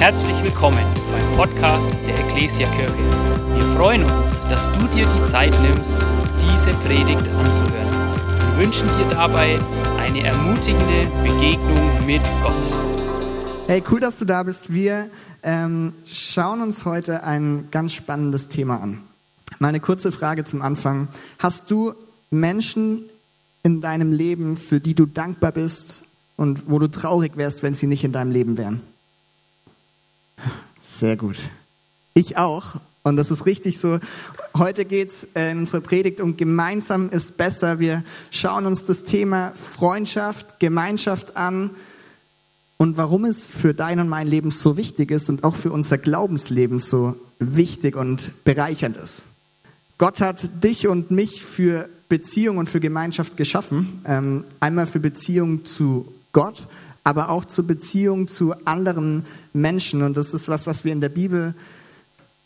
Herzlich willkommen beim Podcast der Ecclesia Kirche. Wir freuen uns, dass du dir die Zeit nimmst, diese Predigt anzuhören. Wir wünschen dir dabei eine ermutigende Begegnung mit Gott. Hey, cool, dass du da bist. Wir ähm, schauen uns heute ein ganz spannendes Thema an. Mal eine kurze Frage zum Anfang. Hast du Menschen in deinem Leben, für die du dankbar bist und wo du traurig wärst, wenn sie nicht in deinem Leben wären? Sehr gut. Ich auch. Und das ist richtig so. Heute geht es in unserer Predigt um Gemeinsam ist besser. Wir schauen uns das Thema Freundschaft, Gemeinschaft an und warum es für dein und mein Leben so wichtig ist und auch für unser Glaubensleben so wichtig und bereichernd ist. Gott hat dich und mich für Beziehung und für Gemeinschaft geschaffen. Ähm, einmal für Beziehung zu Gott, aber auch zur Beziehung zu anderen Menschen. Und das ist was, was wir in der Bibel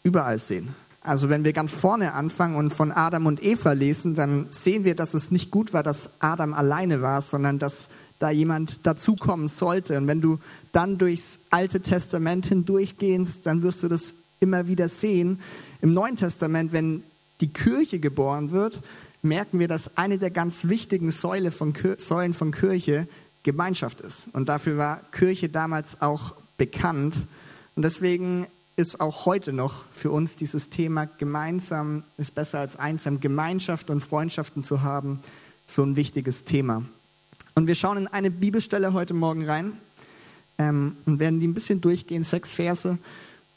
überall sehen. Also wenn wir ganz vorne anfangen und von Adam und Eva lesen, dann sehen wir, dass es nicht gut war, dass Adam alleine war, sondern dass da jemand dazukommen sollte. Und wenn du dann durchs Alte Testament hindurchgehst, dann wirst du das immer wieder sehen. Im Neuen Testament, wenn die Kirche geboren wird, merken wir, dass eine der ganz wichtigen Säulen von Kirche Gemeinschaft ist. Und dafür war Kirche damals auch bekannt. Und deswegen ist auch heute noch für uns dieses Thema gemeinsam ist besser als einsam, Gemeinschaft und Freundschaften zu haben, so ein wichtiges Thema. Und wir schauen in eine Bibelstelle heute Morgen rein ähm, und werden die ein bisschen durchgehen, sechs Verse,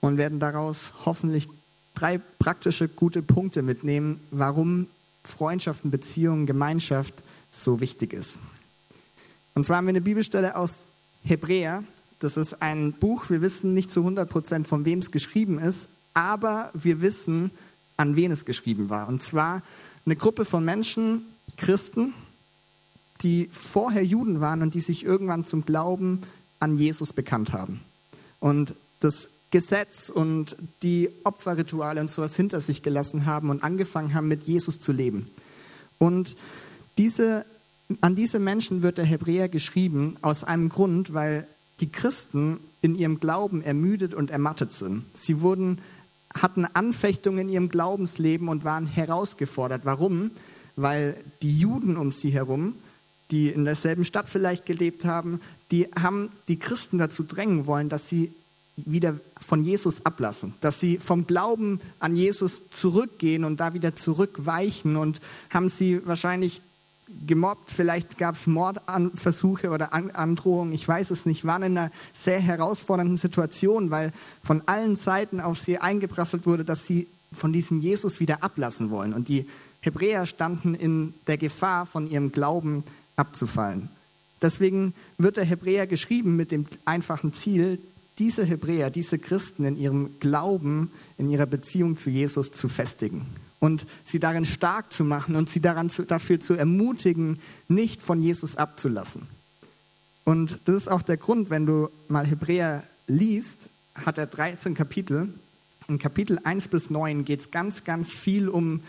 und werden daraus hoffentlich drei praktische gute Punkte mitnehmen, warum Freundschaften, Beziehungen, Gemeinschaft so wichtig ist. Und zwar haben wir eine Bibelstelle aus Hebräer. Das ist ein Buch, wir wissen nicht zu 100 Prozent, von wem es geschrieben ist, aber wir wissen, an wen es geschrieben war. Und zwar eine Gruppe von Menschen, Christen, die vorher Juden waren und die sich irgendwann zum Glauben an Jesus bekannt haben. Und das Gesetz und die Opferrituale und sowas hinter sich gelassen haben und angefangen haben, mit Jesus zu leben. Und diese an diese Menschen wird der Hebräer geschrieben aus einem Grund, weil die Christen in ihrem Glauben ermüdet und ermattet sind. Sie wurden, hatten Anfechtungen in ihrem Glaubensleben und waren herausgefordert. Warum? Weil die Juden um sie herum, die in derselben Stadt vielleicht gelebt haben, die haben die Christen dazu drängen wollen, dass sie wieder von Jesus ablassen, dass sie vom Glauben an Jesus zurückgehen und da wieder zurückweichen und haben sie wahrscheinlich gemobbt, vielleicht gab es Mordversuche oder Androhungen, ich weiß es nicht, waren in einer sehr herausfordernden Situation, weil von allen Seiten auf sie eingeprasselt wurde, dass sie von diesem Jesus wieder ablassen wollen. Und die Hebräer standen in der Gefahr, von ihrem Glauben abzufallen. Deswegen wird der Hebräer geschrieben mit dem einfachen Ziel, diese Hebräer, diese Christen in ihrem Glauben, in ihrer Beziehung zu Jesus zu festigen und sie darin stark zu machen und sie daran zu, dafür zu ermutigen, nicht von Jesus abzulassen. Und das ist auch der Grund, wenn du mal Hebräer liest, hat er 13 Kapitel. In Kapitel 1 bis 9 geht es ganz, ganz viel um,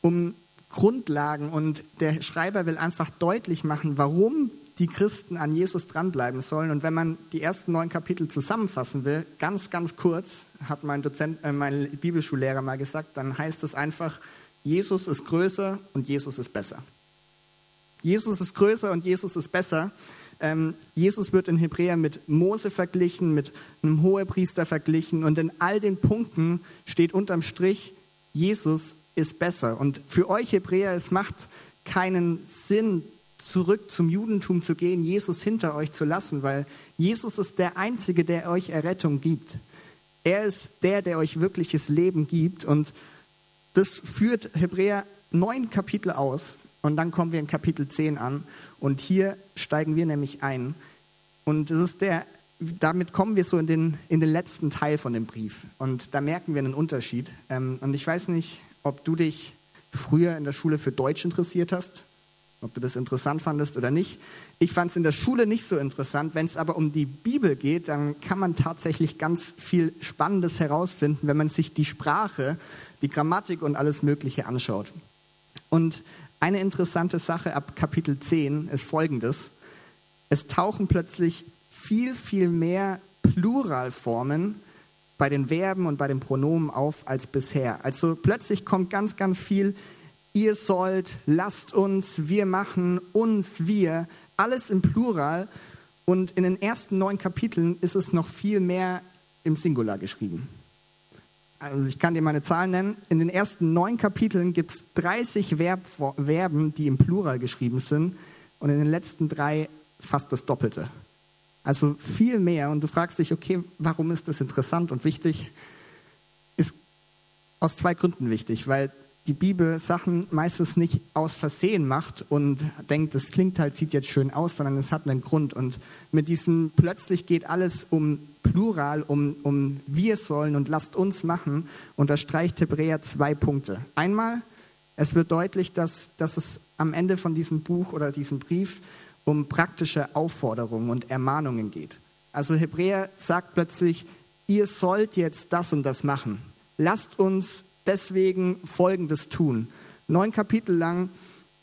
um Grundlagen und der Schreiber will einfach deutlich machen, warum die Christen an Jesus dranbleiben sollen. Und wenn man die ersten neun Kapitel zusammenfassen will, ganz, ganz kurz, hat mein, Dozent, äh, mein Bibelschullehrer mal gesagt, dann heißt es einfach, Jesus ist größer und Jesus ist besser. Jesus ist größer und Jesus ist besser. Ähm, Jesus wird in Hebräer mit Mose verglichen, mit einem Hohepriester verglichen und in all den Punkten steht unterm Strich, Jesus ist besser. Und für euch Hebräer, es macht keinen Sinn, zurück zum Judentum zu gehen, Jesus hinter euch zu lassen, weil Jesus ist der Einzige, der euch Errettung gibt. Er ist der, der euch wirkliches Leben gibt. Und das führt Hebräer neun Kapitel aus. Und dann kommen wir in Kapitel 10 an. Und hier steigen wir nämlich ein. Und das ist der, damit kommen wir so in den, in den letzten Teil von dem Brief. Und da merken wir einen Unterschied. Ähm, und ich weiß nicht, ob du dich früher in der Schule für Deutsch interessiert hast ob du das interessant fandest oder nicht. Ich fand es in der Schule nicht so interessant. Wenn es aber um die Bibel geht, dann kann man tatsächlich ganz viel Spannendes herausfinden, wenn man sich die Sprache, die Grammatik und alles Mögliche anschaut. Und eine interessante Sache ab Kapitel 10 ist folgendes. Es tauchen plötzlich viel, viel mehr Pluralformen bei den Verben und bei den Pronomen auf als bisher. Also plötzlich kommt ganz, ganz viel ihr sollt, lasst uns, wir machen, uns, wir, alles im Plural. Und in den ersten neun Kapiteln ist es noch viel mehr im Singular geschrieben. Also ich kann dir meine Zahlen nennen. In den ersten neun Kapiteln gibt es 30 Verb, Verben, die im Plural geschrieben sind. Und in den letzten drei fast das Doppelte. Also viel mehr. Und du fragst dich, okay, warum ist das interessant und wichtig? Ist aus zwei Gründen wichtig. Weil die Bibel Sachen meistens nicht aus Versehen macht und denkt, das klingt halt, sieht jetzt schön aus, sondern es hat einen Grund. Und mit diesem plötzlich geht alles um Plural, um, um wir sollen und lasst uns machen, unterstreicht Hebräer zwei Punkte. Einmal, es wird deutlich, dass, dass es am Ende von diesem Buch oder diesem Brief um praktische Aufforderungen und Ermahnungen geht. Also Hebräer sagt plötzlich, ihr sollt jetzt das und das machen. Lasst uns deswegen Folgendes tun. Neun Kapitel lang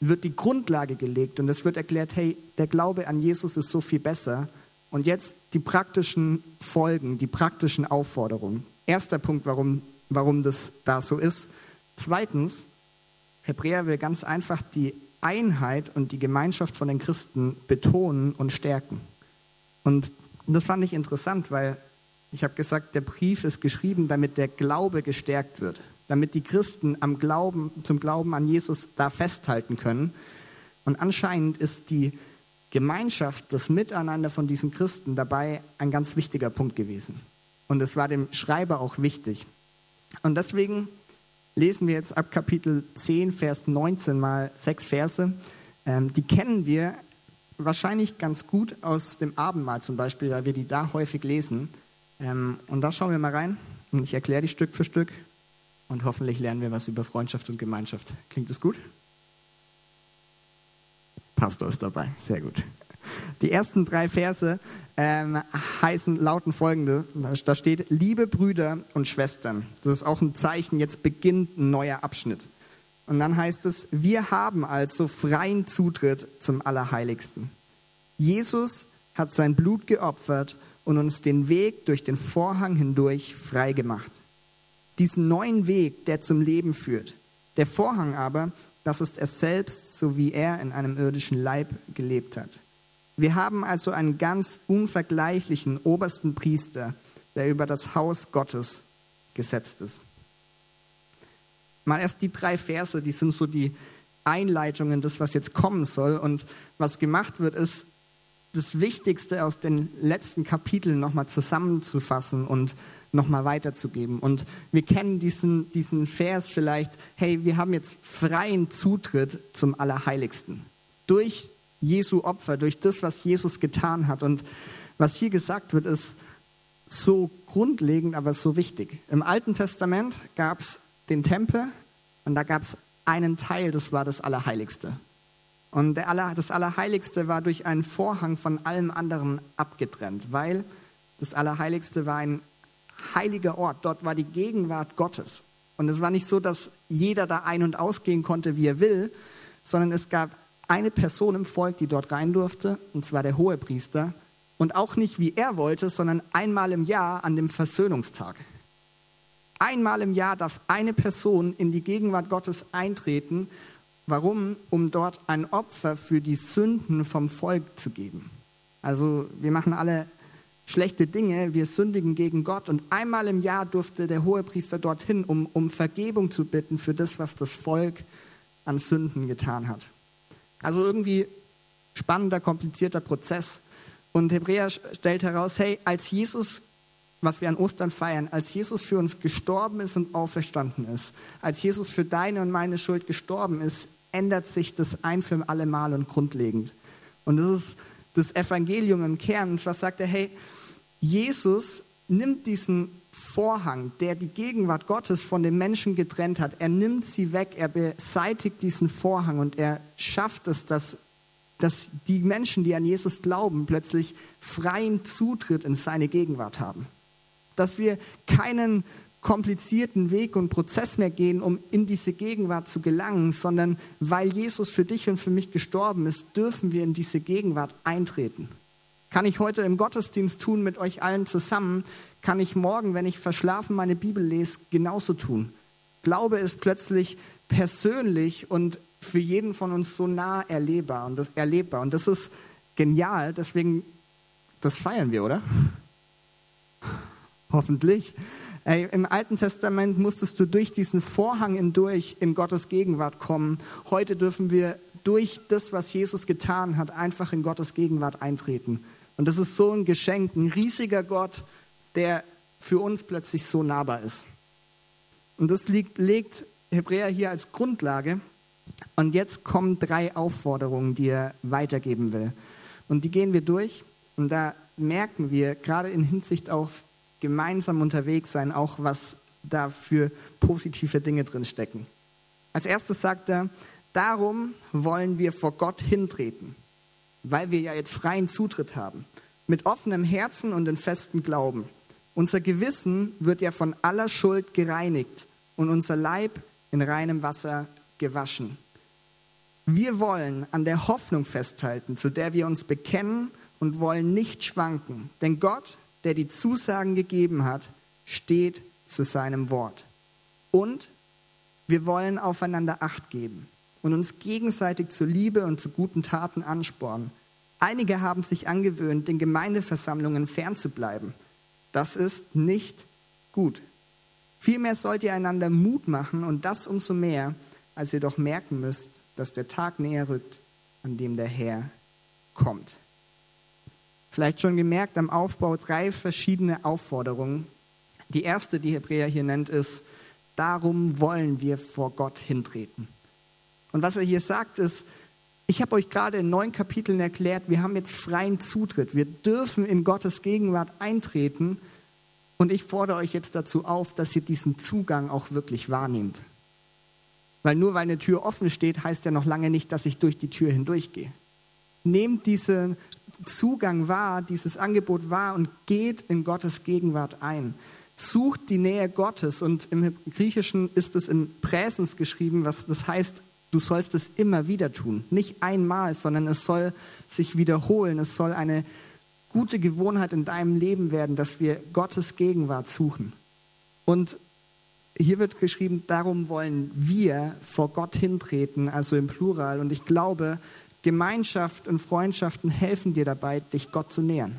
wird die Grundlage gelegt und es wird erklärt, hey, der Glaube an Jesus ist so viel besser. Und jetzt die praktischen Folgen, die praktischen Aufforderungen. Erster Punkt, warum, warum das da so ist. Zweitens, Hebräer will ganz einfach die Einheit und die Gemeinschaft von den Christen betonen und stärken. Und das fand ich interessant, weil ich habe gesagt, der Brief ist geschrieben, damit der Glaube gestärkt wird damit die Christen am Glauben, zum Glauben an Jesus da festhalten können. Und anscheinend ist die Gemeinschaft, das Miteinander von diesen Christen dabei ein ganz wichtiger Punkt gewesen. Und es war dem Schreiber auch wichtig. Und deswegen lesen wir jetzt ab Kapitel 10, Vers 19 mal sechs Verse. Ähm, die kennen wir wahrscheinlich ganz gut aus dem Abendmahl zum Beispiel, weil wir die da häufig lesen. Ähm, und da schauen wir mal rein und ich erkläre die Stück für Stück und hoffentlich lernen wir was über Freundschaft und Gemeinschaft. Klingt das gut? Pastor ist dabei, sehr gut. Die ersten drei Verse ähm, heißen, lauten folgende, da steht, liebe Brüder und Schwestern. Das ist auch ein Zeichen, jetzt beginnt ein neuer Abschnitt. Und dann heißt es, wir haben also freien Zutritt zum Allerheiligsten. Jesus hat sein Blut geopfert und uns den Weg durch den Vorhang hindurch frei gemacht diesen neuen Weg, der zum Leben führt. Der Vorhang aber, das ist er selbst, so wie er in einem irdischen Leib gelebt hat. Wir haben also einen ganz unvergleichlichen obersten Priester, der über das Haus Gottes gesetzt ist. Mal erst die drei Verse, die sind so die Einleitungen, das, was jetzt kommen soll. Und was gemacht wird, ist, das Wichtigste aus den letzten Kapiteln nochmal zusammenzufassen und nochmal weiterzugeben. Und wir kennen diesen, diesen Vers vielleicht, hey, wir haben jetzt freien Zutritt zum Allerheiligsten. Durch Jesu Opfer, durch das, was Jesus getan hat. Und was hier gesagt wird, ist so grundlegend, aber so wichtig. Im Alten Testament gab es den Tempel und da gab es einen Teil, das war das Allerheiligste. Und Aller, das Allerheiligste war durch einen Vorhang von allem anderen abgetrennt, weil das Allerheiligste war ein heiliger Ort. Dort war die Gegenwart Gottes. Und es war nicht so, dass jeder da ein- und ausgehen konnte, wie er will, sondern es gab eine Person im Volk, die dort rein durfte, und zwar der Hohepriester. Und auch nicht, wie er wollte, sondern einmal im Jahr an dem Versöhnungstag. Einmal im Jahr darf eine Person in die Gegenwart Gottes eintreten. Warum? Um dort ein Opfer für die Sünden vom Volk zu geben. Also wir machen alle schlechte Dinge, wir sündigen gegen Gott. Und einmal im Jahr durfte der Hohepriester dorthin, um, um Vergebung zu bitten für das, was das Volk an Sünden getan hat. Also irgendwie spannender, komplizierter Prozess. Und Hebräer stellt heraus, hey, als Jesus, was wir an Ostern feiern, als Jesus für uns gestorben ist und auferstanden ist, als Jesus für deine und meine Schuld gestorben ist, ändert sich das ein für alle Mal und grundlegend. Und das ist das Evangelium im Kern. Zwar sagt er, hey, Jesus nimmt diesen Vorhang, der die Gegenwart Gottes von den Menschen getrennt hat, er nimmt sie weg, er beseitigt diesen Vorhang und er schafft es, dass, dass die Menschen, die an Jesus glauben, plötzlich freien Zutritt in seine Gegenwart haben. Dass wir keinen komplizierten Weg und Prozess mehr gehen, um in diese Gegenwart zu gelangen, sondern weil Jesus für dich und für mich gestorben ist, dürfen wir in diese Gegenwart eintreten. Kann ich heute im Gottesdienst tun mit euch allen zusammen, kann ich morgen, wenn ich verschlafen meine Bibel lese, genauso tun. Glaube ist plötzlich persönlich und für jeden von uns so nah erlebbar und das, erlebbar. Und das ist genial, deswegen, das feiern wir, oder? Hoffentlich. Ey, Im Alten Testament musstest du durch diesen Vorhang hindurch in Gottes Gegenwart kommen. Heute dürfen wir durch das, was Jesus getan hat, einfach in Gottes Gegenwart eintreten. Und das ist so ein Geschenk, ein riesiger Gott, der für uns plötzlich so nahbar ist. Und das liegt, legt Hebräer hier als Grundlage. Und jetzt kommen drei Aufforderungen, die er weitergeben will. Und die gehen wir durch. Und da merken wir, gerade in Hinsicht auf gemeinsam unterwegs sein, auch was da für positive Dinge drin stecken. Als erstes sagt er, darum wollen wir vor Gott hintreten, weil wir ja jetzt freien Zutritt haben, mit offenem Herzen und in festem Glauben. Unser Gewissen wird ja von aller Schuld gereinigt und unser Leib in reinem Wasser gewaschen. Wir wollen an der Hoffnung festhalten, zu der wir uns bekennen und wollen nicht schwanken, denn Gott der die Zusagen gegeben hat, steht zu seinem Wort. Und wir wollen aufeinander Acht geben und uns gegenseitig zur Liebe und zu guten Taten anspornen. Einige haben sich angewöhnt, den Gemeindeversammlungen fernzubleiben. Das ist nicht gut. Vielmehr sollt ihr einander Mut machen und das umso mehr, als ihr doch merken müsst, dass der Tag näher rückt, an dem der Herr kommt. Vielleicht schon gemerkt am Aufbau drei verschiedene Aufforderungen. Die erste, die Hebräer hier nennt, ist, darum wollen wir vor Gott hintreten. Und was er hier sagt, ist, ich habe euch gerade in neun Kapiteln erklärt, wir haben jetzt freien Zutritt. Wir dürfen in Gottes Gegenwart eintreten. Und ich fordere euch jetzt dazu auf, dass ihr diesen Zugang auch wirklich wahrnehmt. Weil nur weil eine Tür offen steht, heißt ja noch lange nicht, dass ich durch die Tür hindurchgehe. Nehmt diese Zugang wahr, dieses Angebot wahr und geht in Gottes Gegenwart ein. Sucht die Nähe Gottes und im Griechischen ist es in Präsens geschrieben, was das heißt, du sollst es immer wieder tun. Nicht einmal, sondern es soll sich wiederholen. Es soll eine gute Gewohnheit in deinem Leben werden, dass wir Gottes Gegenwart suchen. Und hier wird geschrieben, darum wollen wir vor Gott hintreten, also im Plural. Und ich glaube, Gemeinschaft und Freundschaften helfen dir dabei, dich Gott zu nähern.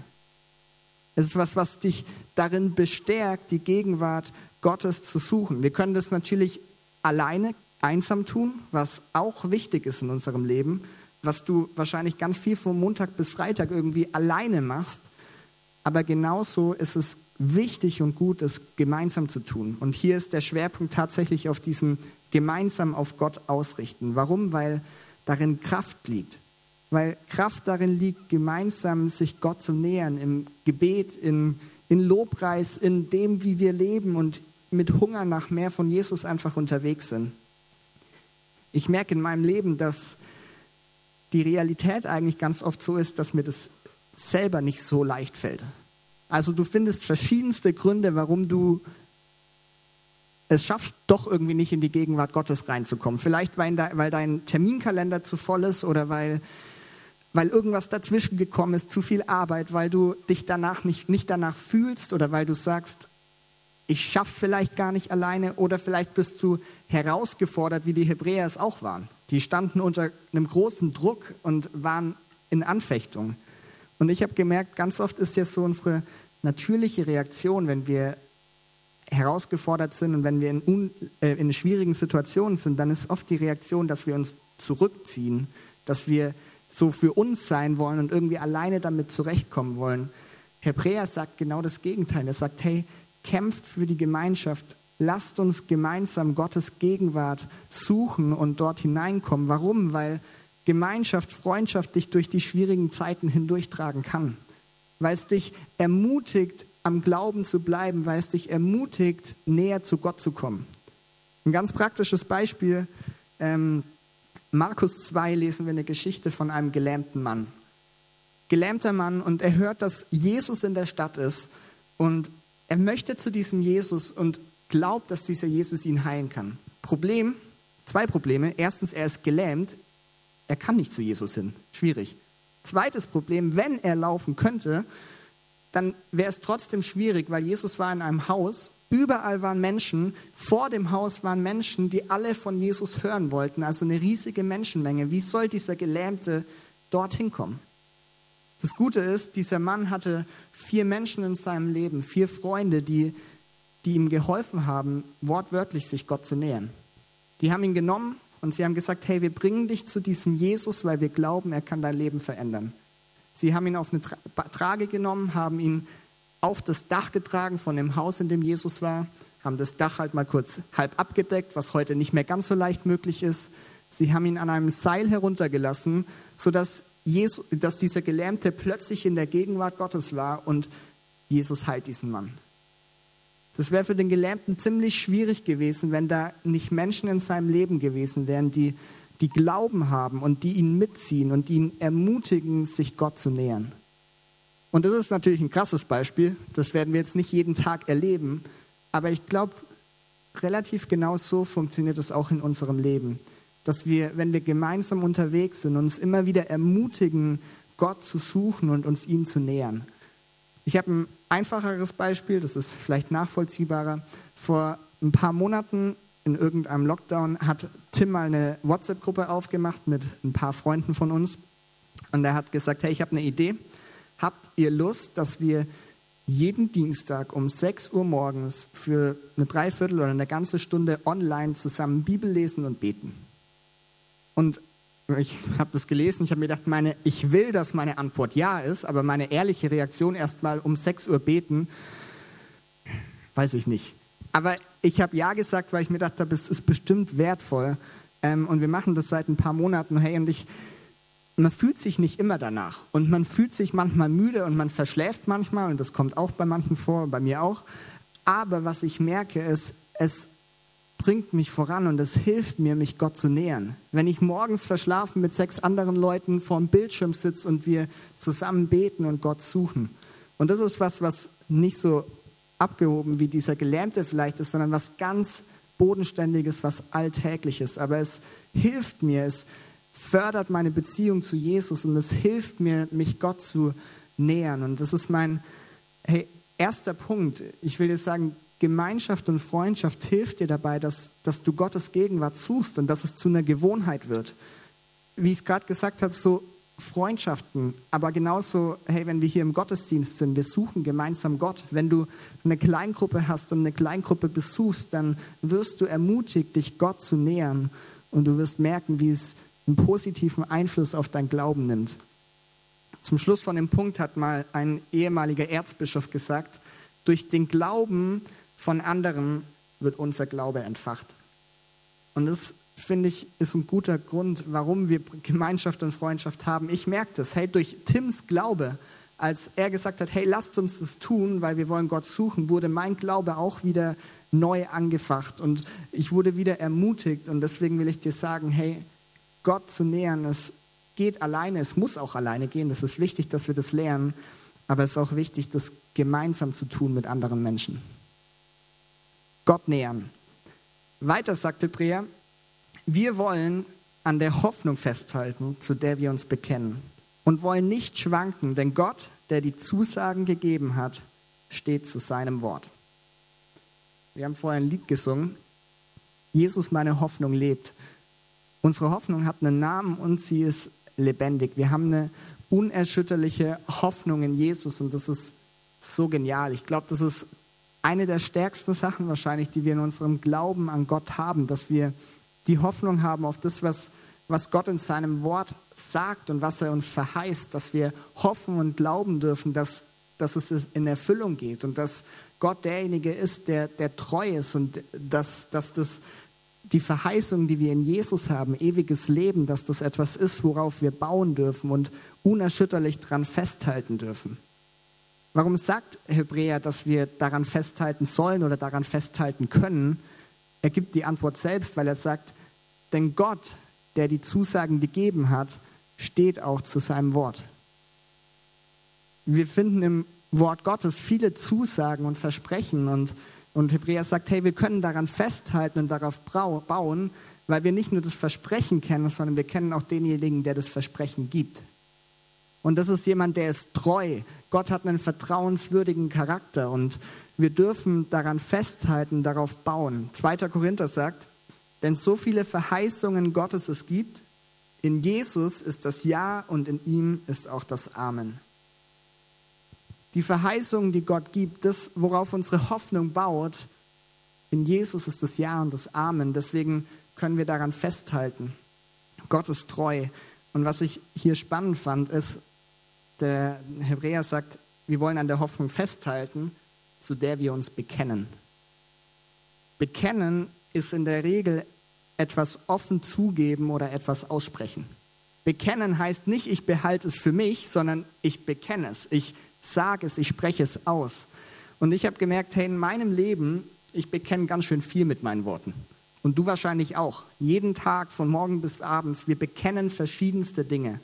Es ist was, was dich darin bestärkt, die Gegenwart Gottes zu suchen. Wir können das natürlich alleine, einsam tun, was auch wichtig ist in unserem Leben, was du wahrscheinlich ganz viel von Montag bis Freitag irgendwie alleine machst. Aber genauso ist es wichtig und gut, es gemeinsam zu tun. Und hier ist der Schwerpunkt tatsächlich auf diesem gemeinsam auf Gott ausrichten. Warum? Weil darin Kraft liegt. Weil Kraft darin liegt, gemeinsam sich Gott zu nähern, im Gebet, in, in Lobpreis, in dem, wie wir leben und mit Hunger nach mehr von Jesus einfach unterwegs sind. Ich merke in meinem Leben, dass die Realität eigentlich ganz oft so ist, dass mir das selber nicht so leicht fällt. Also du findest verschiedenste Gründe, warum du es schaffst, doch irgendwie nicht in die Gegenwart Gottes reinzukommen. Vielleicht, weil, weil dein Terminkalender zu voll ist oder weil, weil irgendwas dazwischen gekommen ist, zu viel Arbeit, weil du dich danach nicht, nicht danach fühlst oder weil du sagst, ich schaff's vielleicht gar nicht alleine oder vielleicht bist du herausgefordert, wie die Hebräer es auch waren. Die standen unter einem großen Druck und waren in Anfechtung. Und ich habe gemerkt, ganz oft ist jetzt so unsere natürliche Reaktion, wenn wir herausgefordert sind und wenn wir in, un, äh, in schwierigen Situationen sind, dann ist oft die Reaktion, dass wir uns zurückziehen, dass wir so für uns sein wollen und irgendwie alleine damit zurechtkommen wollen. Hebräer sagt genau das Gegenteil. Er sagt, hey, kämpft für die Gemeinschaft. Lasst uns gemeinsam Gottes Gegenwart suchen und dort hineinkommen. Warum? Weil Gemeinschaft, Freundschaft dich durch die schwierigen Zeiten hindurchtragen kann. Weil es dich ermutigt, am Glauben zu bleiben, weil es dich ermutigt, näher zu Gott zu kommen. Ein ganz praktisches Beispiel, ähm, Markus 2 lesen wir eine Geschichte von einem gelähmten Mann. Gelähmter Mann und er hört, dass Jesus in der Stadt ist und er möchte zu diesem Jesus und glaubt, dass dieser Jesus ihn heilen kann. Problem, zwei Probleme. Erstens, er ist gelähmt, er kann nicht zu Jesus hin. Schwierig. Zweites Problem, wenn er laufen könnte, dann wäre es trotzdem schwierig, weil Jesus war in einem Haus, überall waren Menschen, vor dem Haus waren Menschen, die alle von Jesus hören wollten, also eine riesige Menschenmenge. Wie soll dieser Gelähmte dorthin kommen? Das Gute ist, dieser Mann hatte vier Menschen in seinem Leben, vier Freunde, die, die ihm geholfen haben, wortwörtlich sich Gott zu nähern. Die haben ihn genommen und sie haben gesagt, hey, wir bringen dich zu diesem Jesus, weil wir glauben, er kann dein Leben verändern. Sie haben ihn auf eine Trage genommen, haben ihn auf das Dach getragen von dem Haus, in dem Jesus war, haben das Dach halt mal kurz halb abgedeckt, was heute nicht mehr ganz so leicht möglich ist. Sie haben ihn an einem Seil heruntergelassen, sodass Jesus, dass dieser Gelähmte plötzlich in der Gegenwart Gottes war und Jesus heilt diesen Mann. Das wäre für den Gelähmten ziemlich schwierig gewesen, wenn da nicht Menschen in seinem Leben gewesen wären, die, die Glauben haben und die ihn mitziehen und die ihn ermutigen, sich Gott zu nähern. Und das ist natürlich ein krasses Beispiel, das werden wir jetzt nicht jeden Tag erleben, aber ich glaube, relativ genau so funktioniert es auch in unserem Leben dass wir, wenn wir gemeinsam unterwegs sind, uns immer wieder ermutigen, Gott zu suchen und uns ihm zu nähern. Ich habe ein einfacheres Beispiel, das ist vielleicht nachvollziehbarer. Vor ein paar Monaten in irgendeinem Lockdown hat Tim mal eine WhatsApp-Gruppe aufgemacht mit ein paar Freunden von uns. Und er hat gesagt, hey, ich habe eine Idee. Habt ihr Lust, dass wir jeden Dienstag um 6 Uhr morgens für eine Dreiviertel oder eine ganze Stunde online zusammen Bibel lesen und beten? Und ich habe das gelesen, ich habe mir gedacht, meine, ich will, dass meine Antwort ja ist, aber meine ehrliche Reaktion erstmal um 6 Uhr beten, weiß ich nicht. Aber ich habe ja gesagt, weil ich mir dachte, das ist bestimmt wertvoll. Ähm, und wir machen das seit ein paar Monaten. Hey, und ich, man fühlt sich nicht immer danach. Und man fühlt sich manchmal müde und man verschläft manchmal. Und das kommt auch bei manchen vor, bei mir auch. Aber was ich merke, ist, es bringt mich voran und es hilft mir, mich Gott zu nähern. Wenn ich morgens verschlafen mit sechs anderen Leuten vor dem Bildschirm sitze und wir zusammen beten und Gott suchen. Und das ist was, was nicht so abgehoben wie dieser Gelähmte vielleicht ist, sondern was ganz Bodenständiges, was Alltägliches. Aber es hilft mir, es fördert meine Beziehung zu Jesus und es hilft mir, mich Gott zu nähern. Und das ist mein hey, erster Punkt. Ich will dir sagen, Gemeinschaft und Freundschaft hilft dir dabei, dass, dass du Gottes Gegenwart suchst und dass es zu einer Gewohnheit wird. Wie ich es gerade gesagt habe, so Freundschaften, aber genauso, hey, wenn wir hier im Gottesdienst sind, wir suchen gemeinsam Gott. Wenn du eine Kleingruppe hast und eine Kleingruppe besuchst, dann wirst du ermutigt, dich Gott zu nähern und du wirst merken, wie es einen positiven Einfluss auf dein Glauben nimmt. Zum Schluss von dem Punkt hat mal ein ehemaliger Erzbischof gesagt, durch den Glauben von anderen wird unser Glaube entfacht. Und das, finde ich, ist ein guter Grund, warum wir Gemeinschaft und Freundschaft haben. Ich merke das. Hey, durch Tims Glaube, als er gesagt hat, hey, lasst uns das tun, weil wir wollen Gott suchen, wurde mein Glaube auch wieder neu angefacht und ich wurde wieder ermutigt. Und deswegen will ich dir sagen, hey, Gott zu nähern, es geht alleine, es muss auch alleine gehen. Das ist wichtig, dass wir das lernen. Aber es ist auch wichtig, das gemeinsam zu tun mit anderen Menschen. Gott nähern. Weiter sagt Hebräer, wir wollen an der Hoffnung festhalten, zu der wir uns bekennen und wollen nicht schwanken, denn Gott, der die Zusagen gegeben hat, steht zu seinem Wort. Wir haben vorher ein Lied gesungen. Jesus, meine Hoffnung lebt. Unsere Hoffnung hat einen Namen und sie ist lebendig. Wir haben eine unerschütterliche Hoffnung in Jesus und das ist so genial. Ich glaube, das ist eine der stärksten Sachen wahrscheinlich, die wir in unserem Glauben an Gott haben, dass wir die Hoffnung haben auf das, was, was Gott in seinem Wort sagt und was er uns verheißt, dass wir hoffen und glauben dürfen, dass, dass es in Erfüllung geht und dass Gott derjenige ist, der, der treu ist und dass, dass das die Verheißung, die wir in Jesus haben, ewiges Leben, dass das etwas ist, worauf wir bauen dürfen und unerschütterlich daran festhalten dürfen. Warum sagt Hebräer, dass wir daran festhalten sollen oder daran festhalten können? Er gibt die Antwort selbst, weil er sagt, denn Gott, der die Zusagen gegeben hat, steht auch zu seinem Wort. Wir finden im Wort Gottes viele Zusagen und Versprechen und, und Hebräer sagt, hey, wir können daran festhalten und darauf bauen, weil wir nicht nur das Versprechen kennen, sondern wir kennen auch denjenigen, der das Versprechen gibt. Und das ist jemand, der ist treu. Gott hat einen vertrauenswürdigen Charakter und wir dürfen daran festhalten, darauf bauen. 2. Korinther sagt, denn so viele Verheißungen Gottes es gibt, in Jesus ist das Ja und in ihm ist auch das Amen. Die Verheißungen, die Gott gibt, das, worauf unsere Hoffnung baut, in Jesus ist das Ja und das Amen. Deswegen können wir daran festhalten. Gott ist treu. Und was ich hier spannend fand, ist, der Hebräer sagt, wir wollen an der Hoffnung festhalten, zu der wir uns bekennen. Bekennen ist in der Regel etwas offen zugeben oder etwas aussprechen. Bekennen heißt nicht, ich behalte es für mich, sondern ich bekenne es, ich sage es, ich spreche es aus. Und ich habe gemerkt, hey, in meinem Leben, ich bekenne ganz schön viel mit meinen Worten. Und du wahrscheinlich auch. Jeden Tag von morgen bis abends, wir bekennen verschiedenste Dinge.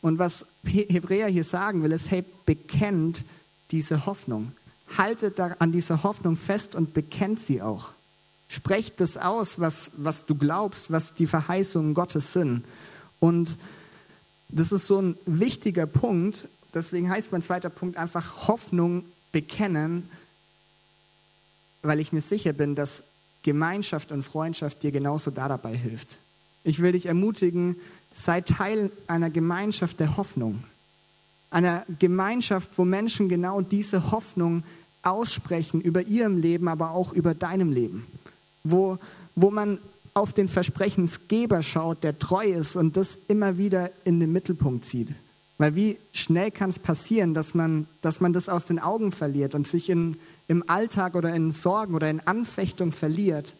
Und was Hebräer hier sagen will, ist, hey, bekennt diese Hoffnung. Haltet an dieser Hoffnung fest und bekennt sie auch. Sprecht das aus, was, was du glaubst, was die Verheißungen Gottes sind. Und das ist so ein wichtiger Punkt. Deswegen heißt mein zweiter Punkt einfach Hoffnung bekennen, weil ich mir sicher bin, dass Gemeinschaft und Freundschaft dir genauso da dabei hilft. Ich will dich ermutigen, sei Teil einer Gemeinschaft der Hoffnung. Einer Gemeinschaft, wo Menschen genau diese Hoffnung aussprechen über ihrem Leben, aber auch über deinem Leben wo, wo man auf den Versprechensgeber schaut, der treu ist und das immer wieder in den Mittelpunkt zieht. Weil wie schnell kann es passieren, dass man, dass man das aus den Augen verliert und sich in, im Alltag oder in Sorgen oder in Anfechtung verliert.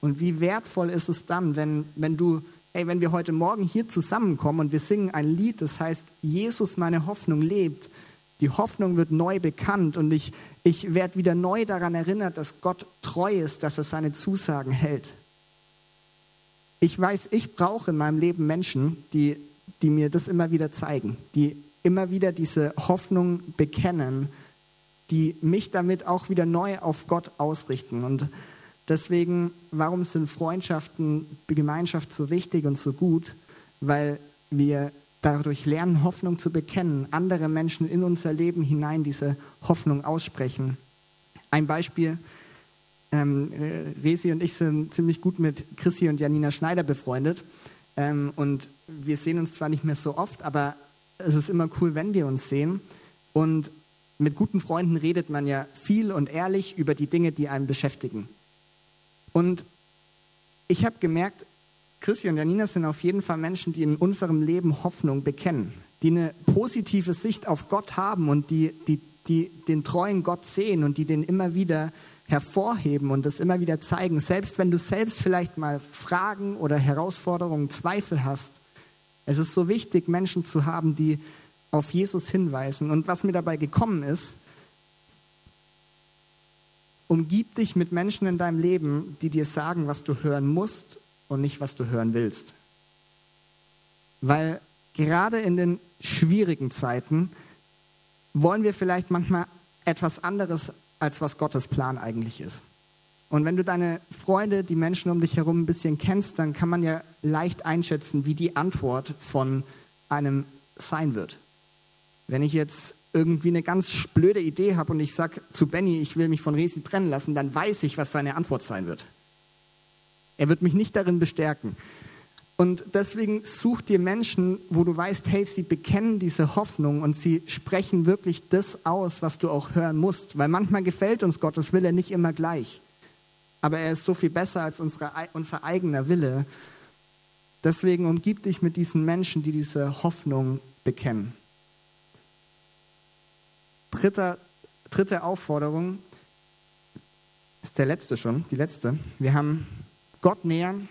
Und wie wertvoll ist es dann, wenn, wenn du, ey, wenn wir heute Morgen hier zusammenkommen und wir singen ein Lied, das heißt, Jesus, meine Hoffnung lebt, die Hoffnung wird neu bekannt und ich, ich werde wieder neu daran erinnert, dass Gott treu ist, dass er seine Zusagen hält. Ich weiß, ich brauche in meinem Leben Menschen, die, die mir das immer wieder zeigen, die immer wieder diese Hoffnung bekennen, die mich damit auch wieder neu auf Gott ausrichten. Und deswegen, warum sind Freundschaften, Gemeinschaft so wichtig und so gut? Weil wir dadurch lernen, Hoffnung zu bekennen, andere Menschen in unser Leben hinein diese Hoffnung aussprechen. Ein Beispiel, ähm, Resi und ich sind ziemlich gut mit Chrissy und Janina Schneider befreundet. Ähm, und wir sehen uns zwar nicht mehr so oft, aber es ist immer cool, wenn wir uns sehen. Und mit guten Freunden redet man ja viel und ehrlich über die Dinge, die einen beschäftigen. Und ich habe gemerkt, Christi und Janina sind auf jeden Fall Menschen, die in unserem Leben Hoffnung bekennen, die eine positive Sicht auf Gott haben und die, die, die den treuen Gott sehen und die den immer wieder hervorheben und das immer wieder zeigen. Selbst wenn du selbst vielleicht mal Fragen oder Herausforderungen, Zweifel hast, es ist so wichtig, Menschen zu haben, die auf Jesus hinweisen. Und was mir dabei gekommen ist, umgib dich mit Menschen in deinem Leben, die dir sagen, was du hören musst und nicht, was du hören willst. Weil gerade in den schwierigen Zeiten wollen wir vielleicht manchmal etwas anderes, als was Gottes Plan eigentlich ist. Und wenn du deine Freunde, die Menschen um dich herum ein bisschen kennst, dann kann man ja leicht einschätzen, wie die Antwort von einem sein wird. Wenn ich jetzt irgendwie eine ganz blöde Idee habe und ich sage zu Benny, ich will mich von Resi trennen lassen, dann weiß ich, was seine Antwort sein wird. Er wird mich nicht darin bestärken. Und deswegen such dir Menschen, wo du weißt, hey, sie bekennen diese Hoffnung und sie sprechen wirklich das aus, was du auch hören musst. Weil manchmal gefällt uns Gottes Wille nicht immer gleich. Aber er ist so viel besser als unsere, unser eigener Wille. Deswegen umgib dich mit diesen Menschen, die diese Hoffnung bekennen. Dritter, dritte Aufforderung ist der letzte schon, die letzte. Wir haben Gott nähern,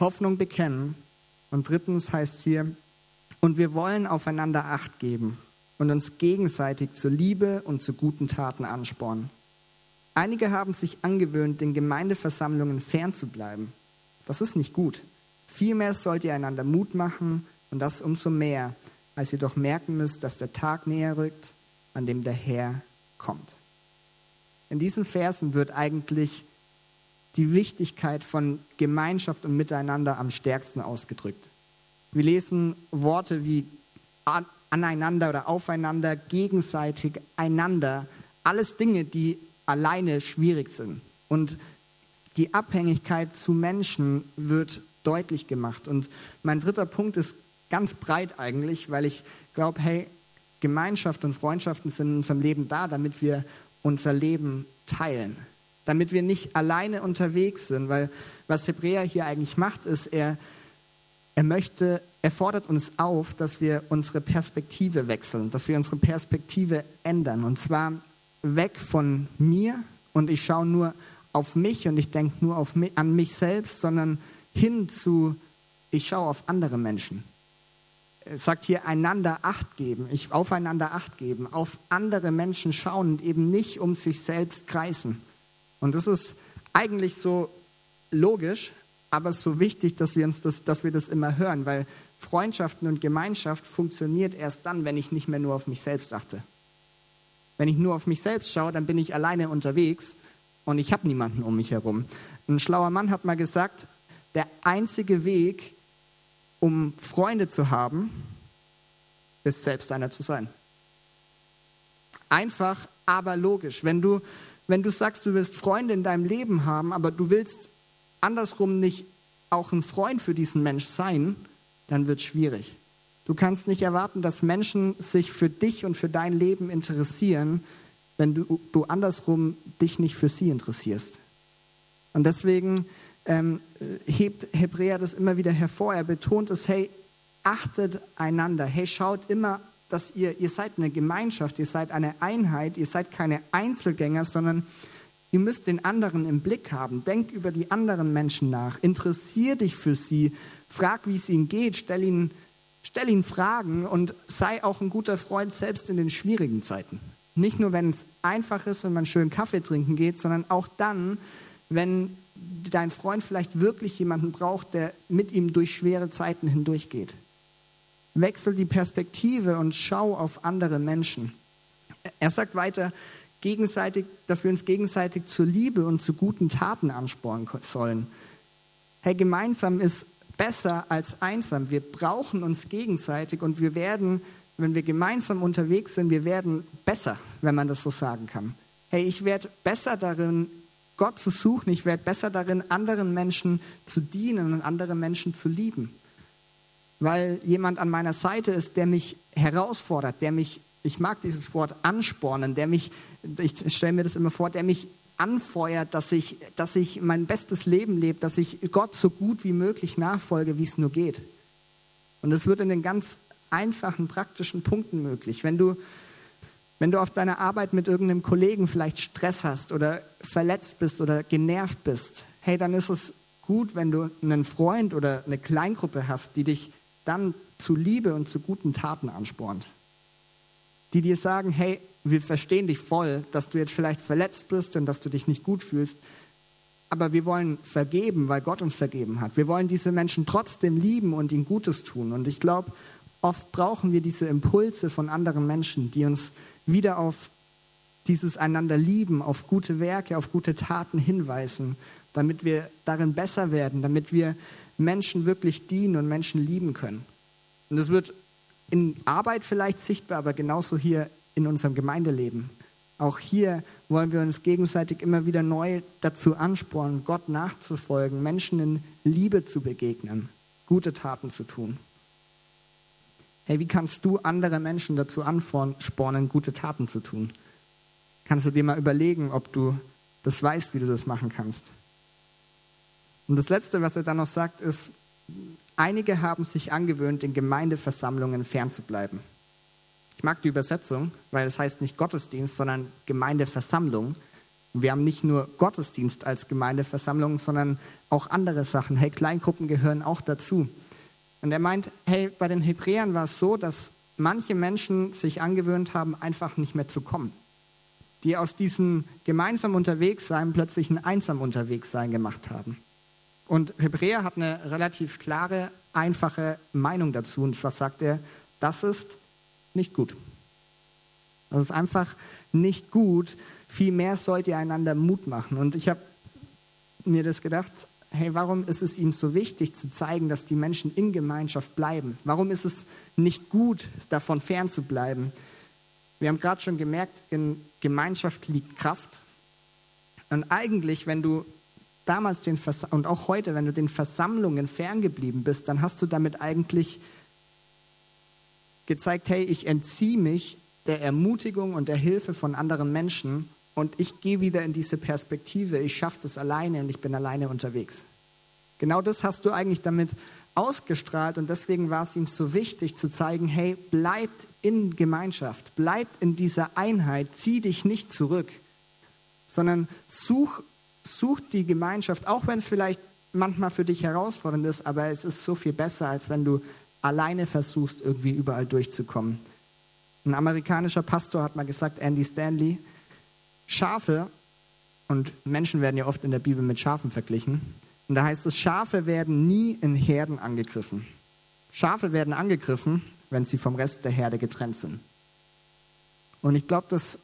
Hoffnung bekennen. Und drittens heißt es hier, und wir wollen aufeinander Acht geben und uns gegenseitig zur Liebe und zu guten Taten anspornen. Einige haben sich angewöhnt, den Gemeindeversammlungen fernzubleiben. Das ist nicht gut. Vielmehr sollt ihr einander Mut machen und das umso mehr, als ihr doch merken müsst, dass der Tag näher rückt, an dem der Herr kommt. In diesen Versen wird eigentlich die Wichtigkeit von Gemeinschaft und Miteinander am stärksten ausgedrückt. Wir lesen Worte wie aneinander oder aufeinander, gegenseitig, einander. Alles Dinge, die alleine schwierig sind. Und die Abhängigkeit zu Menschen wird deutlich gemacht. Und mein dritter Punkt ist ganz breit eigentlich, weil ich glaube, hey, Gemeinschaft und Freundschaften sind in unserem Leben da, damit wir unser Leben teilen. Damit wir nicht alleine unterwegs sind, weil was Hebräer hier eigentlich macht, ist, er, er möchte, er fordert uns auf, dass wir unsere Perspektive wechseln, dass wir unsere Perspektive ändern. Und zwar weg von mir und ich schaue nur auf mich und ich denke nur mich, an mich selbst, sondern hin zu, ich schaue auf andere Menschen. Sagt hier, einander Acht geben, ich, aufeinander Acht geben, auf andere Menschen schauen und eben nicht um sich selbst kreisen. Und das ist eigentlich so logisch, aber so wichtig, dass wir, uns das, dass wir das immer hören, weil Freundschaften und Gemeinschaft funktioniert erst dann, wenn ich nicht mehr nur auf mich selbst achte. Wenn ich nur auf mich selbst schaue, dann bin ich alleine unterwegs und ich habe niemanden um mich herum. Ein schlauer Mann hat mal gesagt, der einzige Weg, um Freunde zu haben, ist selbst einer zu sein. Einfach, aber logisch. Wenn du, wenn du sagst, du willst Freunde in deinem Leben haben, aber du willst andersrum nicht auch ein Freund für diesen Mensch sein, dann wird es schwierig. Du kannst nicht erwarten, dass Menschen sich für dich und für dein Leben interessieren, wenn du, du andersrum dich nicht für sie interessierst. Und deswegen ähm, hebt Hebräer das immer wieder hervor. Er betont es, hey, achtet einander. Hey, schaut immer, dass ihr, ihr seid eine Gemeinschaft, ihr seid eine Einheit, ihr seid keine Einzelgänger, sondern ihr müsst den anderen im Blick haben. Denk über die anderen Menschen nach. Interessier dich für sie. Frag, wie es ihnen geht. Stell ihnen, stell ihnen Fragen und sei auch ein guter Freund selbst in den schwierigen Zeiten. Nicht nur, wenn es einfach ist und man schön Kaffee trinken geht, sondern auch dann, wenn dein Freund vielleicht wirklich jemanden braucht, der mit ihm durch schwere Zeiten hindurchgeht. Wechsel die Perspektive und schau auf andere Menschen. Er sagt weiter, gegenseitig, dass wir uns gegenseitig zur Liebe und zu guten Taten anspornen sollen. Hey, gemeinsam ist besser als einsam. Wir brauchen uns gegenseitig und wir werden, wenn wir gemeinsam unterwegs sind, wir werden besser, wenn man das so sagen kann. Hey, ich werde besser darin, Gott zu suchen. Ich werde besser darin, anderen Menschen zu dienen und andere Menschen zu lieben. Weil jemand an meiner Seite ist, der mich herausfordert, der mich, ich mag dieses Wort anspornen, der mich, ich stelle mir das immer vor, der mich anfeuert, dass ich, dass ich mein bestes Leben lebe, dass ich Gott so gut wie möglich nachfolge, wie es nur geht. Und das wird in den ganz einfachen, praktischen Punkten möglich. Wenn du wenn du auf deiner Arbeit mit irgendeinem Kollegen vielleicht Stress hast oder verletzt bist oder genervt bist, hey, dann ist es gut, wenn du einen Freund oder eine Kleingruppe hast, die dich dann zu Liebe und zu guten Taten anspornt. Die dir sagen, hey, wir verstehen dich voll, dass du jetzt vielleicht verletzt bist und dass du dich nicht gut fühlst, aber wir wollen vergeben, weil Gott uns vergeben hat. Wir wollen diese Menschen trotzdem lieben und ihnen Gutes tun. Und ich glaube, oft brauchen wir diese Impulse von anderen Menschen, die uns wieder auf dieses einander lieben, auf gute Werke, auf gute Taten hinweisen, damit wir darin besser werden, damit wir Menschen wirklich dienen und Menschen lieben können. Und das wird in Arbeit vielleicht sichtbar, aber genauso hier in unserem Gemeindeleben. Auch hier wollen wir uns gegenseitig immer wieder neu dazu anspornen, Gott nachzufolgen, Menschen in Liebe zu begegnen, gute Taten zu tun. Hey, wie kannst du andere Menschen dazu anspornen, gute Taten zu tun? Kannst du dir mal überlegen, ob du das weißt, wie du das machen kannst? Und das Letzte, was er dann noch sagt, ist, einige haben sich angewöhnt, in Gemeindeversammlungen fernzubleiben. Ich mag die Übersetzung, weil es heißt nicht Gottesdienst, sondern Gemeindeversammlung. Wir haben nicht nur Gottesdienst als Gemeindeversammlung, sondern auch andere Sachen. Hey, Kleingruppen gehören auch dazu. Und er meint, hey, bei den Hebräern war es so, dass manche Menschen sich angewöhnt haben, einfach nicht mehr zu kommen. Die aus diesem gemeinsam unterwegs sein plötzlich ein einsam unterwegs sein gemacht haben. Und Hebräer hat eine relativ klare, einfache Meinung dazu. Und was sagt er? Das ist nicht gut. Das ist einfach nicht gut. Vielmehr sollt ihr einander Mut machen. Und ich habe mir das gedacht, hey, warum ist es ihm so wichtig zu zeigen, dass die Menschen in Gemeinschaft bleiben? Warum ist es nicht gut, davon fernzubleiben? Wir haben gerade schon gemerkt, in Gemeinschaft liegt Kraft. Und eigentlich, wenn du damals den Vers und auch heute, wenn du den Versammlungen ferngeblieben bist, dann hast du damit eigentlich gezeigt, hey, ich entziehe mich der Ermutigung und der Hilfe von anderen Menschen und ich gehe wieder in diese Perspektive, ich schaffe das alleine und ich bin alleine unterwegs. Genau das hast du eigentlich damit ausgestrahlt und deswegen war es ihm so wichtig zu zeigen, hey, bleibt in Gemeinschaft, bleibt in dieser Einheit, zieh dich nicht zurück, sondern such, such die Gemeinschaft, auch wenn es vielleicht manchmal für dich herausfordernd ist, aber es ist so viel besser, als wenn du alleine versuchst, irgendwie überall durchzukommen. Ein amerikanischer Pastor hat mal gesagt, Andy Stanley, Schafe, und Menschen werden ja oft in der Bibel mit Schafen verglichen, und da heißt es, Schafe werden nie in Herden angegriffen. Schafe werden angegriffen, wenn sie vom Rest der Herde getrennt sind. Und ich glaube, das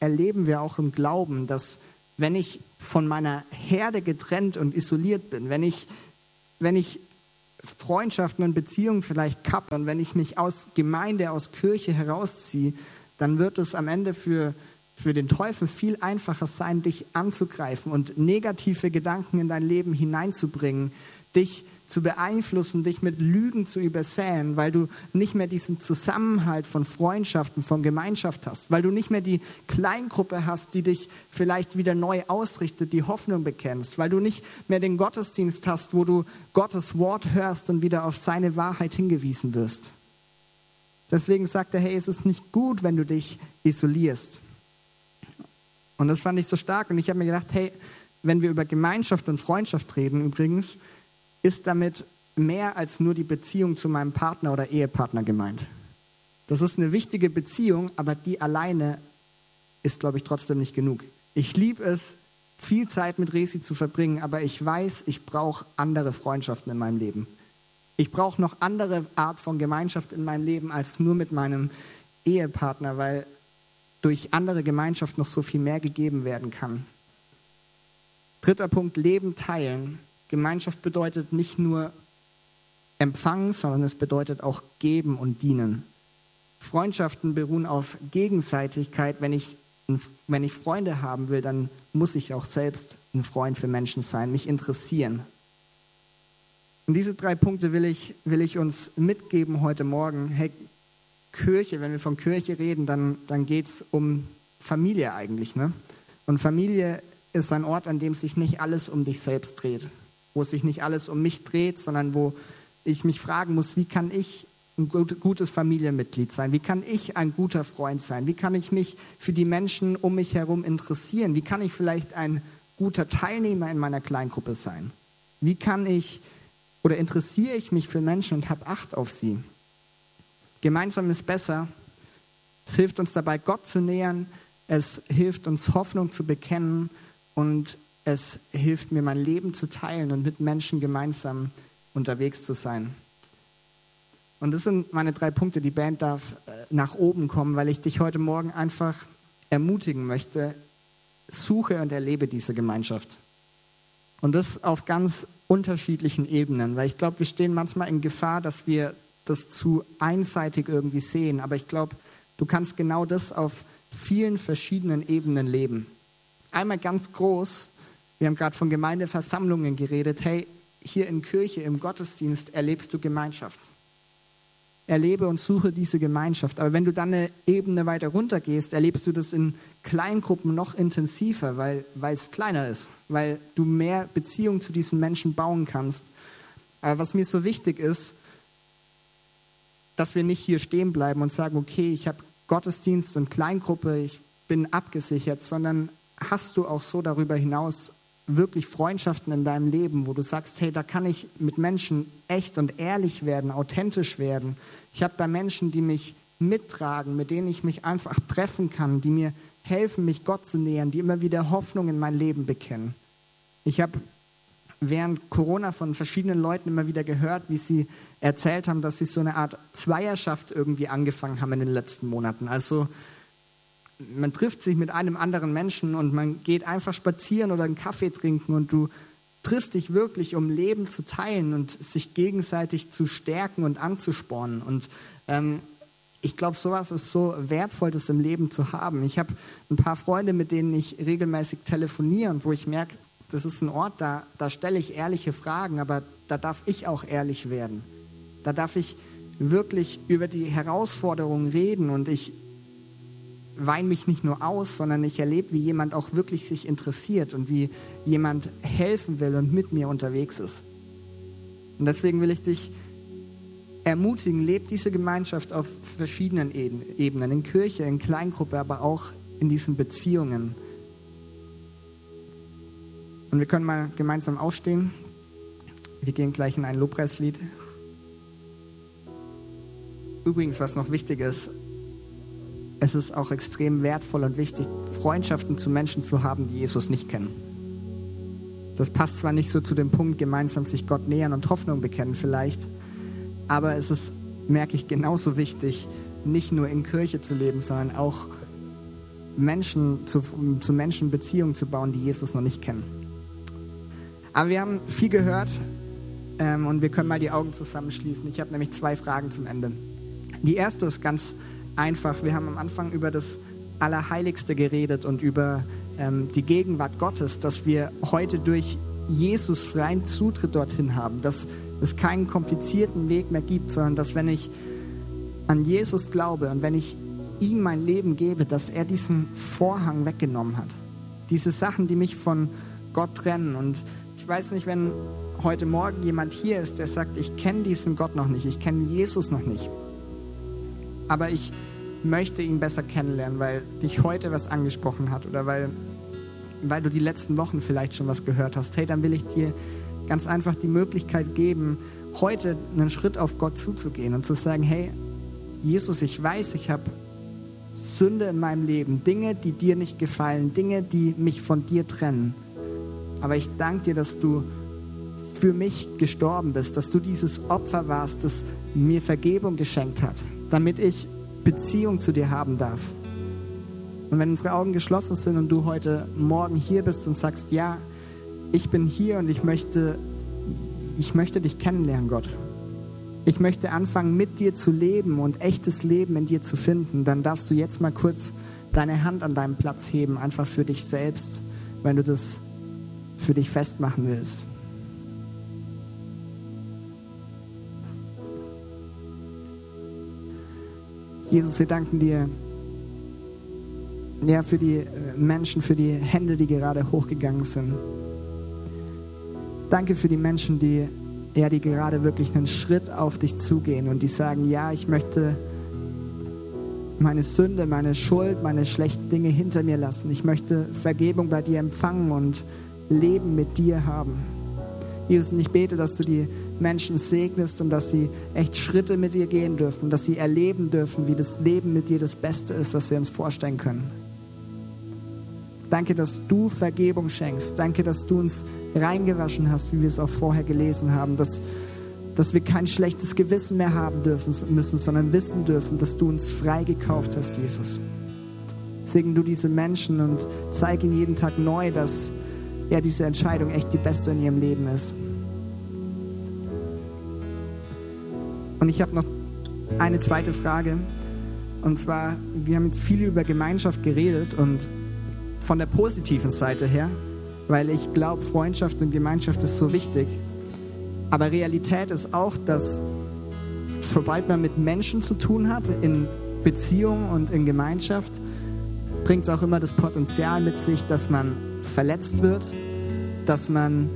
erleben wir auch im Glauben, dass wenn ich von meiner Herde getrennt und isoliert bin, wenn ich, wenn ich Freundschaften und Beziehungen vielleicht kappe und wenn ich mich aus Gemeinde, aus Kirche herausziehe, dann wird es am Ende für für den Teufel viel einfacher sein, dich anzugreifen und negative Gedanken in dein Leben hineinzubringen, dich zu beeinflussen, dich mit Lügen zu übersäen, weil du nicht mehr diesen Zusammenhalt von Freundschaften, von Gemeinschaft hast, weil du nicht mehr die Kleingruppe hast, die dich vielleicht wieder neu ausrichtet, die Hoffnung bekennst, weil du nicht mehr den Gottesdienst hast, wo du Gottes Wort hörst und wieder auf seine Wahrheit hingewiesen wirst. Deswegen sagt er, hey, es ist nicht gut, wenn du dich isolierst. Und das fand ich so stark. Und ich habe mir gedacht, hey, wenn wir über Gemeinschaft und Freundschaft reden, übrigens, ist damit mehr als nur die Beziehung zu meinem Partner oder Ehepartner gemeint. Das ist eine wichtige Beziehung, aber die alleine ist, glaube ich, trotzdem nicht genug. Ich liebe es, viel Zeit mit Resi zu verbringen, aber ich weiß, ich brauche andere Freundschaften in meinem Leben. Ich brauche noch andere Art von Gemeinschaft in meinem Leben als nur mit meinem Ehepartner, weil durch andere Gemeinschaft noch so viel mehr gegeben werden kann. Dritter Punkt, Leben teilen. Gemeinschaft bedeutet nicht nur empfangen, sondern es bedeutet auch geben und dienen. Freundschaften beruhen auf Gegenseitigkeit. Wenn ich, wenn ich Freunde haben will, dann muss ich auch selbst ein Freund für Menschen sein, mich interessieren. Und diese drei Punkte will ich, will ich uns mitgeben heute Morgen. Hey, Kirche, wenn wir von Kirche reden, dann, dann geht es um Familie eigentlich. Ne? Und Familie ist ein Ort, an dem sich nicht alles um dich selbst dreht, wo sich nicht alles um mich dreht, sondern wo ich mich fragen muss, wie kann ich ein gutes Familienmitglied sein? Wie kann ich ein guter Freund sein? Wie kann ich mich für die Menschen um mich herum interessieren? Wie kann ich vielleicht ein guter Teilnehmer in meiner Kleingruppe sein? Wie kann ich oder interessiere ich mich für Menschen und habe Acht auf sie? Gemeinsam ist besser. Es hilft uns dabei, Gott zu nähern. Es hilft uns, Hoffnung zu bekennen. Und es hilft mir, mein Leben zu teilen und mit Menschen gemeinsam unterwegs zu sein. Und das sind meine drei Punkte. Die Band darf äh, nach oben kommen, weil ich dich heute Morgen einfach ermutigen möchte. Suche und erlebe diese Gemeinschaft. Und das auf ganz unterschiedlichen Ebenen, weil ich glaube, wir stehen manchmal in Gefahr, dass wir das zu einseitig irgendwie sehen. Aber ich glaube, du kannst genau das auf vielen verschiedenen Ebenen leben. Einmal ganz groß, wir haben gerade von Gemeindeversammlungen geredet. Hey, hier in Kirche, im Gottesdienst erlebst du Gemeinschaft. Erlebe und suche diese Gemeinschaft. Aber wenn du dann eine Ebene weiter runter gehst, erlebst du das in Kleingruppen noch intensiver, weil, weil es kleiner ist, weil du mehr Beziehung zu diesen Menschen bauen kannst. Aber was mir so wichtig ist, dass wir nicht hier stehen bleiben und sagen, okay, ich habe Gottesdienst und Kleingruppe, ich bin abgesichert, sondern hast du auch so darüber hinaus wirklich Freundschaften in deinem Leben, wo du sagst, hey, da kann ich mit Menschen echt und ehrlich werden, authentisch werden. Ich habe da Menschen, die mich mittragen, mit denen ich mich einfach treffen kann, die mir helfen, mich Gott zu nähern, die immer wieder Hoffnung in mein Leben bekennen. Ich habe während Corona von verschiedenen Leuten immer wieder gehört, wie sie erzählt haben, dass sie so eine Art Zweierschaft irgendwie angefangen haben in den letzten Monaten. Also man trifft sich mit einem anderen Menschen und man geht einfach spazieren oder einen Kaffee trinken und du triffst dich wirklich, um Leben zu teilen und sich gegenseitig zu stärken und anzuspornen. Und ähm, ich glaube, sowas ist so wertvoll, das im Leben zu haben. Ich habe ein paar Freunde, mit denen ich regelmäßig telefoniere und wo ich merke, das ist ein Ort, da, da stelle ich ehrliche Fragen, aber da darf ich auch ehrlich werden. Da darf ich wirklich über die Herausforderungen reden und ich weine mich nicht nur aus, sondern ich erlebe, wie jemand auch wirklich sich interessiert und wie jemand helfen will und mit mir unterwegs ist. Und deswegen will ich dich ermutigen, lebt diese Gemeinschaft auf verschiedenen Ebenen, in Kirche, in Kleingruppe, aber auch in diesen Beziehungen. Und wir können mal gemeinsam aufstehen. Wir gehen gleich in ein Lobpreislied. Übrigens, was noch wichtig ist, es ist auch extrem wertvoll und wichtig, Freundschaften zu Menschen zu haben, die Jesus nicht kennen. Das passt zwar nicht so zu dem Punkt, gemeinsam sich Gott nähern und Hoffnung bekennen vielleicht, aber es ist, merke ich, genauso wichtig, nicht nur in Kirche zu leben, sondern auch Menschen zu, zu Menschen Beziehungen zu bauen, die Jesus noch nicht kennen. Aber wir haben viel gehört ähm, und wir können mal die Augen zusammenschließen. Ich habe nämlich zwei Fragen zum Ende. Die erste ist ganz einfach. Wir haben am Anfang über das Allerheiligste geredet und über ähm, die Gegenwart Gottes, dass wir heute durch Jesus freien Zutritt dorthin haben, dass es keinen komplizierten Weg mehr gibt, sondern dass wenn ich an Jesus glaube und wenn ich ihm mein Leben gebe, dass er diesen Vorhang weggenommen hat. Diese Sachen, die mich von Gott trennen. Und ich weiß nicht, wenn heute Morgen jemand hier ist, der sagt, ich kenne diesen Gott noch nicht, ich kenne Jesus noch nicht aber ich möchte ihn besser kennenlernen, weil dich heute was angesprochen hat oder weil, weil du die letzten Wochen vielleicht schon was gehört hast. Hey, dann will ich dir ganz einfach die Möglichkeit geben, heute einen Schritt auf Gott zuzugehen und zu sagen, hey, Jesus, ich weiß, ich habe Sünde in meinem Leben, Dinge, die dir nicht gefallen, Dinge, die mich von dir trennen. Aber ich danke dir, dass du für mich gestorben bist, dass du dieses Opfer warst, das mir Vergebung geschenkt hat, damit ich Beziehung zu dir haben darf. Und wenn unsere Augen geschlossen sind und du heute Morgen hier bist und sagst, ja, ich bin hier und ich möchte, ich möchte dich kennenlernen, Gott. Ich möchte anfangen, mit dir zu leben und echtes Leben in dir zu finden, dann darfst du jetzt mal kurz deine Hand an deinem Platz heben, einfach für dich selbst, wenn du das für dich festmachen willst. Jesus, wir danken dir ja, für die äh, Menschen, für die Hände, die gerade hochgegangen sind. Danke für die Menschen, die, ja, die gerade wirklich einen Schritt auf dich zugehen und die sagen, ja, ich möchte meine Sünde, meine Schuld, meine schlechten Dinge hinter mir lassen. Ich möchte Vergebung bei dir empfangen und Leben mit dir haben. Jesus, und ich bete, dass du die Menschen segnest und dass sie echt Schritte mit dir gehen dürfen, dass sie erleben dürfen, wie das Leben mit dir das Beste ist, was wir uns vorstellen können. Danke, dass du Vergebung schenkst. Danke, dass du uns reingewaschen hast, wie wir es auch vorher gelesen haben, dass, dass wir kein schlechtes Gewissen mehr haben dürfen müssen, sondern wissen dürfen, dass du uns freigekauft hast, Jesus. Segen du diese Menschen und zeig ihnen jeden Tag neu, dass ja, diese Entscheidung echt die beste in ihrem Leben ist. Und ich habe noch eine zweite Frage. Und zwar, wir haben jetzt viel über Gemeinschaft geredet und von der positiven Seite her, weil ich glaube, Freundschaft und Gemeinschaft ist so wichtig. Aber Realität ist auch, dass sobald man mit Menschen zu tun hat, in Beziehung und in Gemeinschaft, bringt es auch immer das Potenzial mit sich, dass man verletzt wird, dass man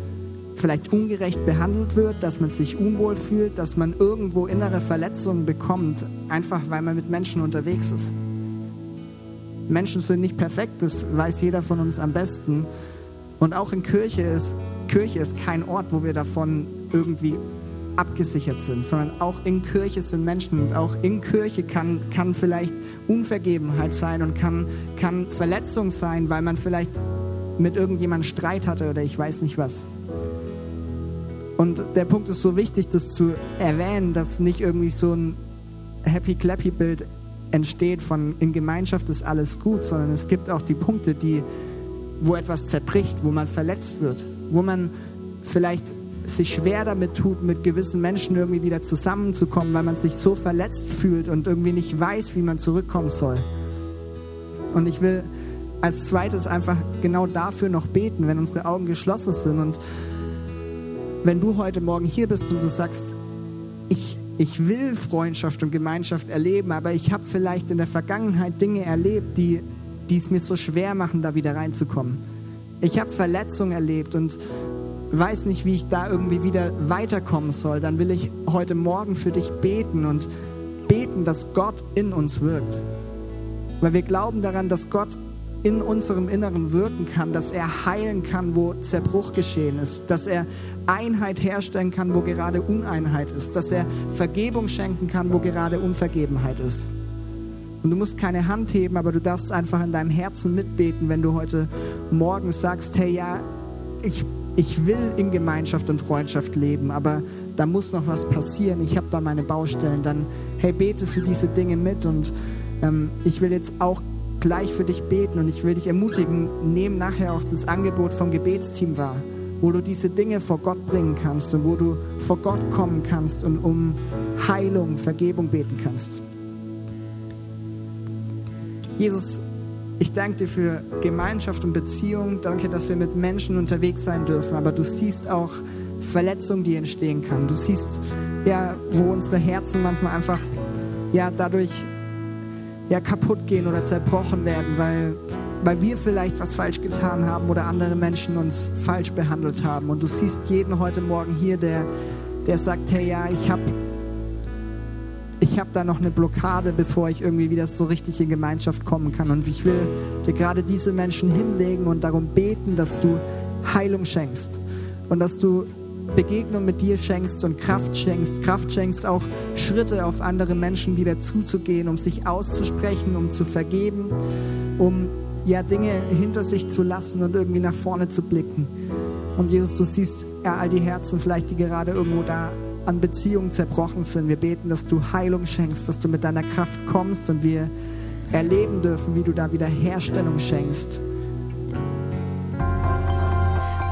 vielleicht ungerecht behandelt wird, dass man sich unwohl fühlt, dass man irgendwo innere Verletzungen bekommt, einfach weil man mit Menschen unterwegs ist. Menschen sind nicht perfekt, das weiß jeder von uns am besten. Und auch in Kirche ist, Kirche ist kein Ort, wo wir davon irgendwie abgesichert sind, sondern auch in Kirche sind Menschen und auch in Kirche kann, kann vielleicht Unvergebenheit sein und kann, kann Verletzung sein, weil man vielleicht mit irgendjemandem Streit hatte oder ich weiß nicht was. Und der Punkt ist so wichtig, das zu erwähnen, dass nicht irgendwie so ein Happy-Clappy-Bild entsteht von in Gemeinschaft ist alles gut, sondern es gibt auch die Punkte, die, wo etwas zerbricht, wo man verletzt wird, wo man vielleicht sich schwer damit tut, mit gewissen Menschen irgendwie wieder zusammenzukommen, weil man sich so verletzt fühlt und irgendwie nicht weiß, wie man zurückkommen soll. Und ich will als zweites einfach genau dafür noch beten, wenn unsere Augen geschlossen sind. Und wenn du heute Morgen hier bist und du sagst, ich, ich will Freundschaft und Gemeinschaft erleben, aber ich habe vielleicht in der Vergangenheit Dinge erlebt, die, die es mir so schwer machen, da wieder reinzukommen. Ich habe Verletzungen erlebt und weiß nicht, wie ich da irgendwie wieder weiterkommen soll, dann will ich heute Morgen für dich beten und beten, dass Gott in uns wirkt. Weil wir glauben daran, dass Gott in unserem Inneren wirken kann, dass er heilen kann, wo Zerbruch geschehen ist, dass er Einheit herstellen kann, wo gerade Uneinheit ist, dass er Vergebung schenken kann, wo gerade Unvergebenheit ist. Und du musst keine Hand heben, aber du darfst einfach in deinem Herzen mitbeten, wenn du heute Morgen sagst, hey ja, ich, ich will in Gemeinschaft und Freundschaft leben, aber da muss noch was passieren, ich habe da meine Baustellen, dann hey, bete für diese Dinge mit und ähm, ich will jetzt auch gleich für dich beten und ich will dich ermutigen, nehm nachher auch das Angebot vom Gebetsteam wahr, wo du diese Dinge vor Gott bringen kannst und wo du vor Gott kommen kannst und um Heilung, Vergebung beten kannst. Jesus, ich danke dir für Gemeinschaft und Beziehung. Danke, dass wir mit Menschen unterwegs sein dürfen. Aber du siehst auch Verletzungen, die entstehen kann. Du siehst ja, wo unsere Herzen manchmal einfach ja dadurch ja, kaputt gehen oder zerbrochen werden, weil, weil wir vielleicht was falsch getan haben oder andere Menschen uns falsch behandelt haben. Und du siehst jeden heute Morgen hier, der, der sagt, hey ja, ich habe ich hab da noch eine Blockade, bevor ich irgendwie wieder so richtig in Gemeinschaft kommen kann. Und ich will dir gerade diese Menschen hinlegen und darum beten, dass du Heilung schenkst und dass du Begegnung mit dir schenkst und Kraft schenkst, Kraft schenkst, auch Schritte auf andere Menschen wieder zuzugehen, um sich auszusprechen, um zu vergeben, um ja Dinge hinter sich zu lassen und irgendwie nach vorne zu blicken. Und Jesus, du siehst ja all die Herzen vielleicht, die gerade irgendwo da an Beziehungen zerbrochen sind. Wir beten, dass du Heilung schenkst, dass du mit deiner Kraft kommst und wir erleben dürfen, wie du da wieder Herstellung schenkst.